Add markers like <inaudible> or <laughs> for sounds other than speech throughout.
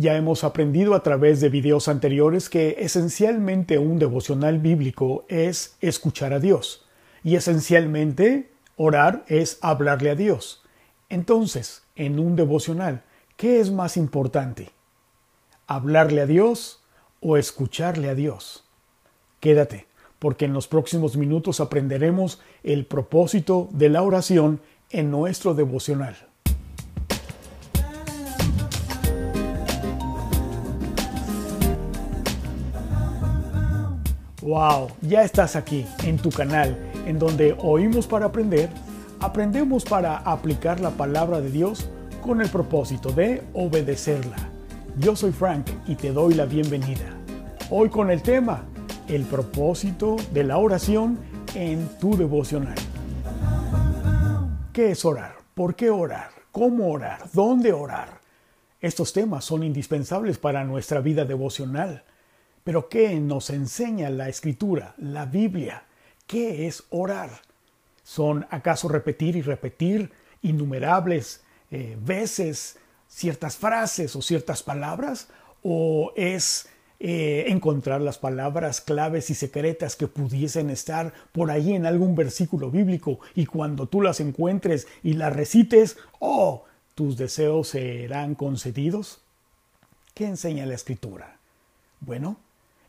Ya hemos aprendido a través de videos anteriores que esencialmente un devocional bíblico es escuchar a Dios y esencialmente orar es hablarle a Dios. Entonces, en un devocional, ¿qué es más importante? ¿Hablarle a Dios o escucharle a Dios? Quédate, porque en los próximos minutos aprenderemos el propósito de la oración en nuestro devocional. Wow, ya estás aquí en tu canal, en donde oímos para aprender, aprendemos para aplicar la palabra de Dios con el propósito de obedecerla. Yo soy Frank y te doy la bienvenida. Hoy con el tema, el propósito de la oración en tu devocional. ¿Qué es orar? ¿Por qué orar? ¿Cómo orar? ¿Dónde orar? Estos temas son indispensables para nuestra vida devocional. Pero ¿qué nos enseña la escritura, la Biblia? ¿Qué es orar? ¿Son acaso repetir y repetir innumerables eh, veces ciertas frases o ciertas palabras? ¿O es eh, encontrar las palabras claves y secretas que pudiesen estar por ahí en algún versículo bíblico y cuando tú las encuentres y las recites, oh, tus deseos serán concedidos? ¿Qué enseña la escritura? Bueno,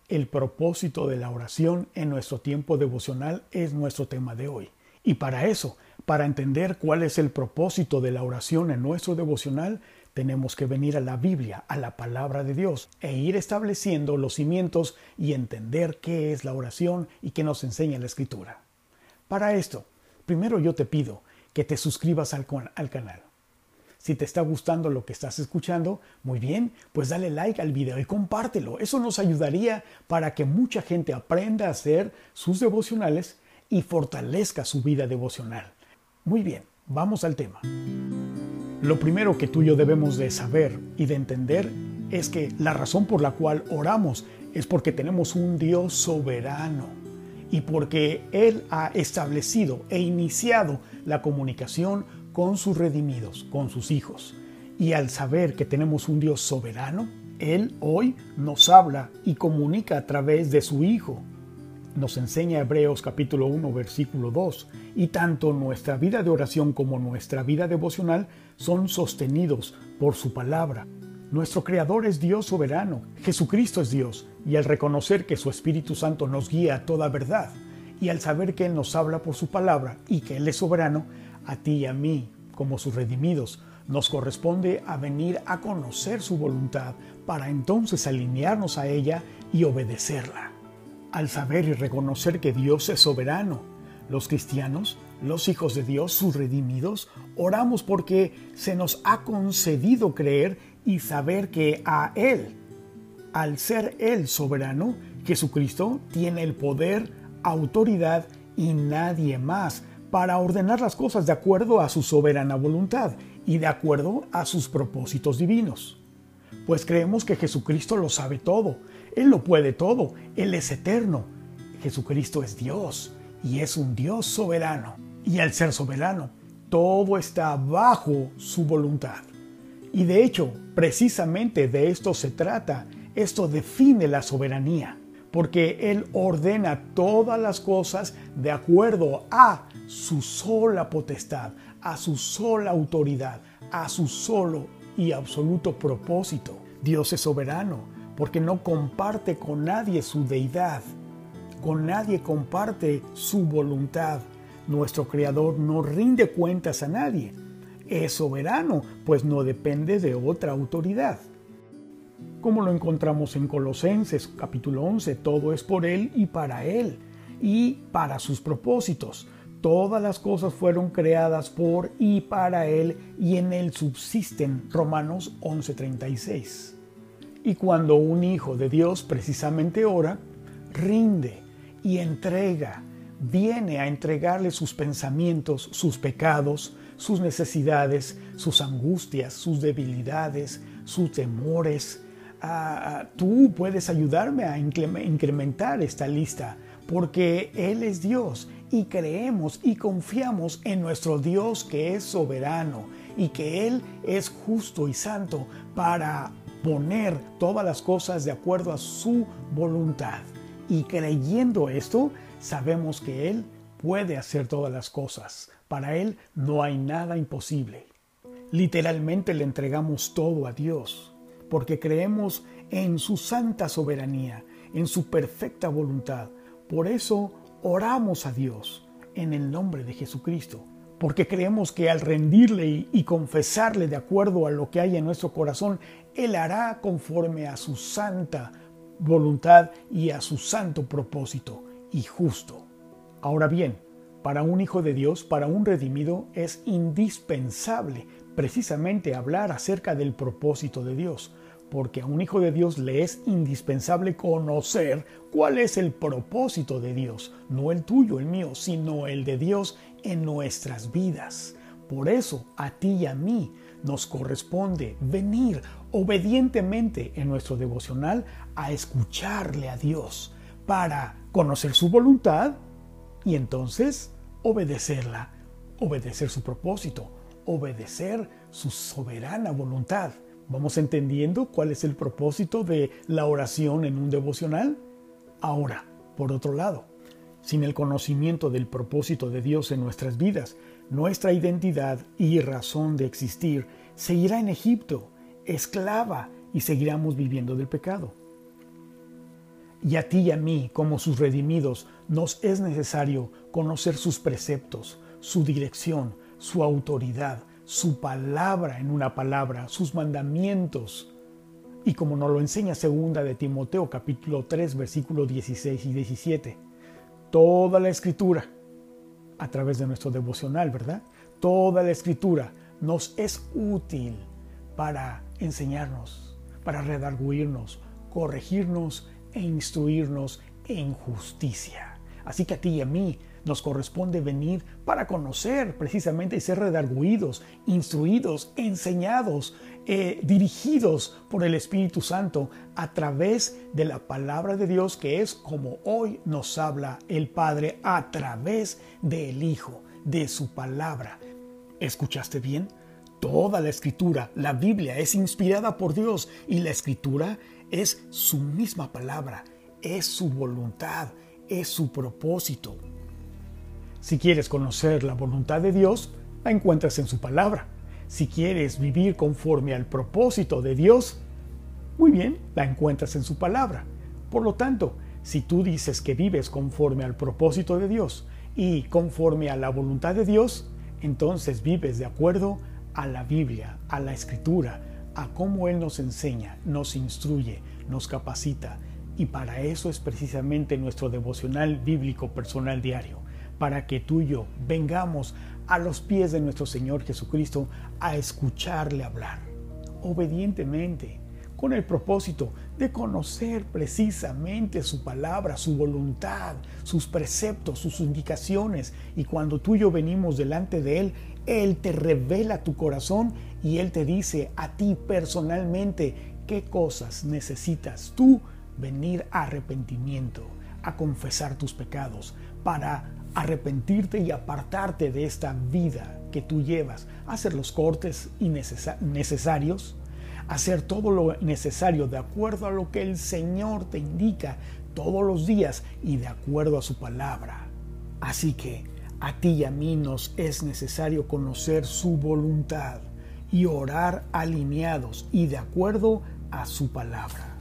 el propósito de la oración en nuestro tiempo devocional es nuestro tema de hoy. Y para eso, para entender cuál es el propósito de la oración en nuestro devocional, tenemos que venir a la Biblia, a la palabra de Dios, e ir estableciendo los cimientos y entender qué es la oración y qué nos enseña la Escritura. Para esto, primero yo te pido que te suscribas al, al canal. Si te está gustando lo que estás escuchando, muy bien, pues dale like al video y compártelo. Eso nos ayudaría para que mucha gente aprenda a hacer sus devocionales y fortalezca su vida devocional. Muy bien, vamos al tema. Lo primero que tú y yo debemos de saber y de entender es que la razón por la cual oramos es porque tenemos un Dios soberano y porque Él ha establecido e iniciado la comunicación con sus redimidos, con sus hijos. Y al saber que tenemos un Dios soberano, Él hoy nos habla y comunica a través de su Hijo. Nos enseña Hebreos capítulo 1 versículo 2. Y tanto nuestra vida de oración como nuestra vida devocional son sostenidos por su palabra. Nuestro Creador es Dios soberano, Jesucristo es Dios, y al reconocer que su Espíritu Santo nos guía a toda verdad, y al saber que Él nos habla por su palabra y que Él es soberano, a ti y a mí, como sus redimidos, nos corresponde a venir a conocer su voluntad para entonces alinearnos a ella y obedecerla. Al saber y reconocer que Dios es soberano, los cristianos, los hijos de Dios, sus redimidos, oramos porque se nos ha concedido creer y saber que a Él, al ser Él soberano, Jesucristo tiene el poder, autoridad y nadie más para ordenar las cosas de acuerdo a su soberana voluntad y de acuerdo a sus propósitos divinos. Pues creemos que Jesucristo lo sabe todo, Él lo puede todo, Él es eterno. Jesucristo es Dios y es un Dios soberano. Y al ser soberano, todo está bajo su voluntad. Y de hecho, precisamente de esto se trata, esto define la soberanía porque Él ordena todas las cosas de acuerdo a su sola potestad, a su sola autoridad, a su solo y absoluto propósito. Dios es soberano porque no comparte con nadie su deidad, con nadie comparte su voluntad. Nuestro Creador no rinde cuentas a nadie. Es soberano, pues no depende de otra autoridad como lo encontramos en Colosenses capítulo 11, todo es por Él y para Él y para sus propósitos. Todas las cosas fueron creadas por y para Él y en Él subsisten. Romanos 11:36. Y cuando un hijo de Dios precisamente ora, rinde y entrega, viene a entregarle sus pensamientos, sus pecados, sus necesidades, sus angustias, sus debilidades, sus temores, tú puedes ayudarme a incrementar esta lista, porque Él es Dios y creemos y confiamos en nuestro Dios que es soberano y que Él es justo y santo para poner todas las cosas de acuerdo a su voluntad. Y creyendo esto, sabemos que Él puede hacer todas las cosas. Para Él no hay nada imposible. Literalmente le entregamos todo a Dios, porque creemos en su santa soberanía, en su perfecta voluntad. Por eso oramos a Dios en el nombre de Jesucristo, porque creemos que al rendirle y, confesarle de acuerdo a lo que hay en nuestro corazón, Él hará conforme a su santa voluntad y a su santo propósito y justo. Ahora bien, para un hijo de Dios, para un redimido, es indispensable precisamente hablar acerca del propósito de Dios, porque a un hijo de Dios le es indispensable conocer cuál es el propósito de Dios, no el tuyo, el mío, sino el de Dios en nuestras vidas. Por eso a ti y a mí nos corresponde venir obedientemente en nuestro devocional a escucharle a Dios para conocer su voluntad y entonces obedecerla, obedecer su propósito, obedecer su soberana voluntad. ¿Vamos entendiendo cuál es el propósito de la oración en un devocional? Ahora, por otro lado, sin el conocimiento del propósito de Dios en nuestras vidas, nuestra identidad y razón de existir seguirá en Egipto, esclava, y seguiremos viviendo del pecado. Y a ti y a mí, como sus redimidos, nos es necesario conocer sus preceptos, su dirección, su autoridad, su palabra en una palabra, sus mandamientos. Y como nos lo enseña segunda de Timoteo capítulo 3 versículos 16 y 17, toda la escritura, a través de nuestro devocional, ¿verdad? Toda la escritura nos es útil para enseñarnos, para redarguirnos, corregirnos e instruirnos en justicia. Así que a ti y a mí nos corresponde venir para conocer precisamente y ser redarguidos, instruidos, enseñados, eh, dirigidos por el Espíritu Santo a través de la palabra de Dios que es como hoy nos habla el Padre a través del Hijo, de su palabra. ¿Escuchaste bien? Toda la escritura, la Biblia, es inspirada por Dios y la escritura es su misma palabra, es su voluntad, es su propósito. Si quieres conocer la voluntad de Dios, la encuentras en su palabra. Si quieres vivir conforme al propósito de Dios, muy bien, la encuentras en su palabra. Por lo tanto, si tú dices que vives conforme al propósito de Dios y conforme a la voluntad de Dios, entonces vives de acuerdo a la Biblia, a la Escritura, a cómo Él nos enseña, nos instruye, nos capacita. Y para eso es precisamente nuestro devocional bíblico personal diario para que tú y yo vengamos a los pies de nuestro Señor Jesucristo a escucharle hablar, obedientemente, con el propósito de conocer precisamente su palabra, su voluntad, sus preceptos, sus indicaciones. Y cuando tú y yo venimos delante de Él, Él te revela tu corazón y Él te dice a ti personalmente qué cosas necesitas tú venir a arrepentimiento, a confesar tus pecados, para arrepentirte y apartarte de esta vida que tú llevas, hacer los cortes necesarios, hacer todo lo necesario de acuerdo a lo que el Señor te indica todos los días y de acuerdo a su palabra. Así que a ti y a mí nos es necesario conocer su voluntad y orar alineados y de acuerdo a su palabra.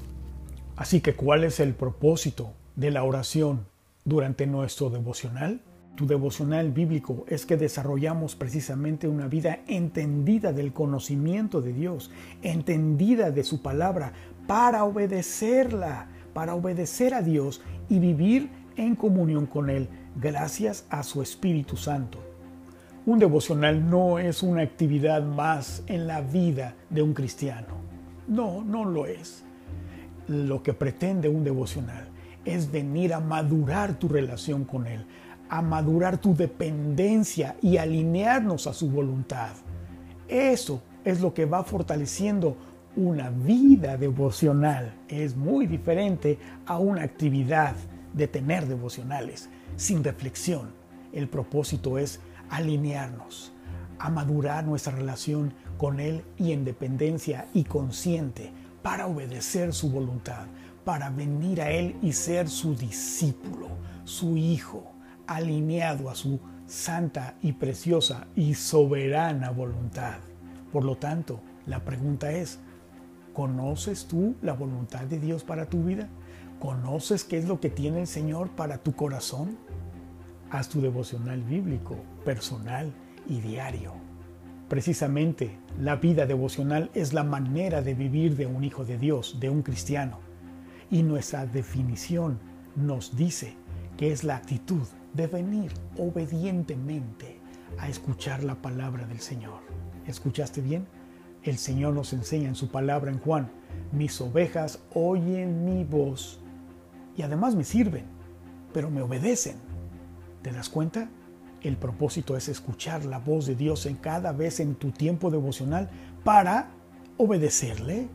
Así que, ¿cuál es el propósito de la oración durante nuestro devocional? Tu devocional bíblico es que desarrollamos precisamente una vida entendida del conocimiento de Dios, entendida de su palabra, para obedecerla, para obedecer a Dios y vivir en comunión con Él, gracias a su Espíritu Santo. Un devocional no es una actividad más en la vida de un cristiano. No, no lo es. Lo que pretende un devocional es venir a madurar tu relación con Él, a madurar tu dependencia y alinearnos a su voluntad. Eso es lo que va fortaleciendo una vida devocional. Es muy diferente a una actividad de tener devocionales sin reflexión. El propósito es alinearnos, a madurar nuestra relación con Él y en dependencia y consciente para obedecer su voluntad, para venir a Él y ser su discípulo, su hijo, alineado a su santa y preciosa y soberana voluntad. Por lo tanto, la pregunta es, ¿conoces tú la voluntad de Dios para tu vida? ¿Conoces qué es lo que tiene el Señor para tu corazón? Haz tu devocional bíblico, personal y diario. Precisamente, la vida devocional es la manera de vivir de un hijo de Dios, de un cristiano. Y nuestra definición nos dice que es la actitud de venir obedientemente a escuchar la palabra del Señor. ¿Escuchaste bien? El Señor nos enseña en su palabra en Juan, mis ovejas oyen mi voz y además me sirven, pero me obedecen. ¿Te das cuenta? El propósito es escuchar la voz de Dios en cada vez en tu tiempo devocional para obedecerle.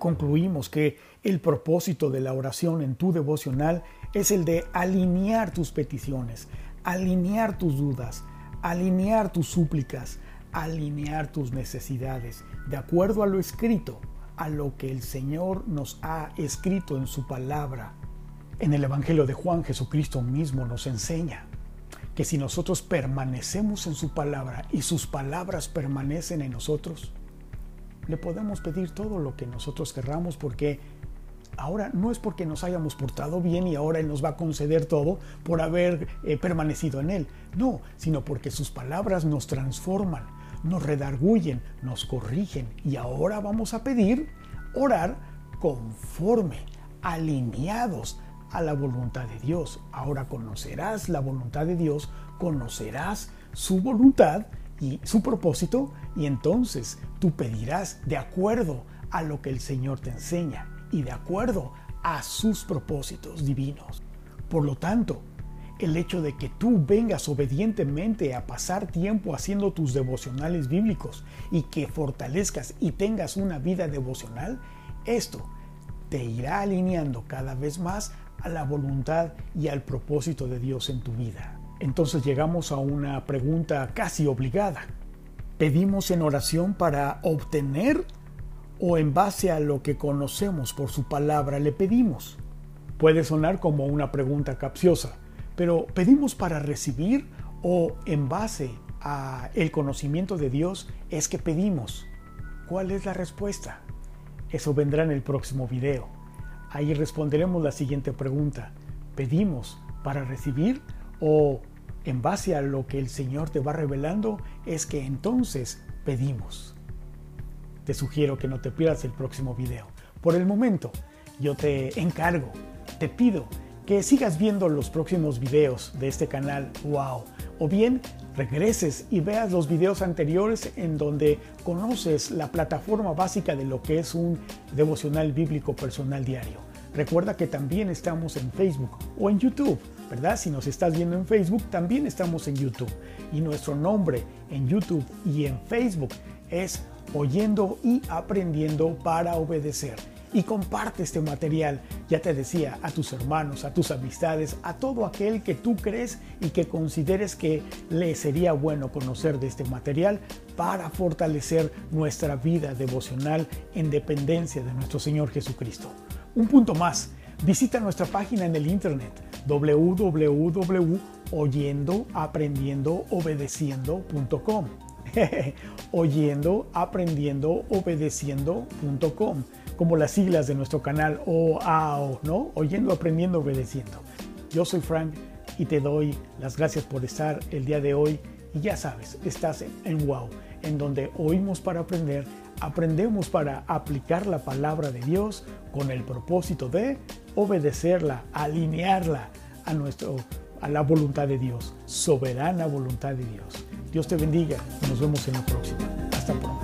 Concluimos que el propósito de la oración en tu devocional es el de alinear tus peticiones, alinear tus dudas, alinear tus súplicas, alinear tus necesidades de acuerdo a lo escrito, a lo que el Señor nos ha escrito en su palabra. En el Evangelio de Juan Jesucristo mismo nos enseña que si nosotros permanecemos en su palabra y sus palabras permanecen en nosotros, le podemos pedir todo lo que nosotros querramos porque ahora no es porque nos hayamos portado bien y ahora Él nos va a conceder todo por haber eh, permanecido en Él. No, sino porque sus palabras nos transforman, nos redarguyen, nos corrigen y ahora vamos a pedir orar conforme, alineados a la voluntad de Dios. Ahora conocerás la voluntad de Dios, conocerás su voluntad y su propósito y entonces tú pedirás de acuerdo a lo que el Señor te enseña y de acuerdo a sus propósitos divinos. Por lo tanto, el hecho de que tú vengas obedientemente a pasar tiempo haciendo tus devocionales bíblicos y que fortalezcas y tengas una vida devocional, esto te irá alineando cada vez más a la voluntad y al propósito de Dios en tu vida. Entonces llegamos a una pregunta casi obligada. ¿Pedimos en oración para obtener o en base a lo que conocemos por su palabra le pedimos? Puede sonar como una pregunta capciosa, pero ¿pedimos para recibir o en base a el conocimiento de Dios es que pedimos? ¿Cuál es la respuesta? Eso vendrá en el próximo video. Ahí responderemos la siguiente pregunta. ¿Pedimos para recibir o en base a lo que el Señor te va revelando es que entonces pedimos? Te sugiero que no te pierdas el próximo video. Por el momento, yo te encargo, te pido que sigas viendo los próximos videos de este canal Wow o bien regreses y veas los videos anteriores en donde conoces la plataforma básica de lo que es un devocional bíblico personal diario. Recuerda que también estamos en Facebook o en YouTube, ¿verdad? Si nos estás viendo en Facebook, también estamos en YouTube. Y nuestro nombre en YouTube y en Facebook es Oyendo y Aprendiendo para Obedecer y comparte este material, ya te decía, a tus hermanos, a tus amistades, a todo aquel que tú crees y que consideres que le sería bueno conocer de este material para fortalecer nuestra vida devocional en dependencia de nuestro Señor Jesucristo. Un punto más, visita nuestra página en el internet www.oyendoaprendiendoobedeciendo.com oyendo, aprendiendo, obedeciendo.com <laughs> como las siglas de nuestro canal OAO, ¿no? Oyendo, aprendiendo, obedeciendo. Yo soy Frank y te doy las gracias por estar el día de hoy. Y ya sabes, estás en, Wow, en donde oímos para aprender, aprendemos para aplicar la palabra de Dios con el propósito de obedecerla, alinearla a, nuestro, a la voluntad de Dios, soberana voluntad de Dios. Dios te bendiga nos vemos en la próxima. Hasta pronto.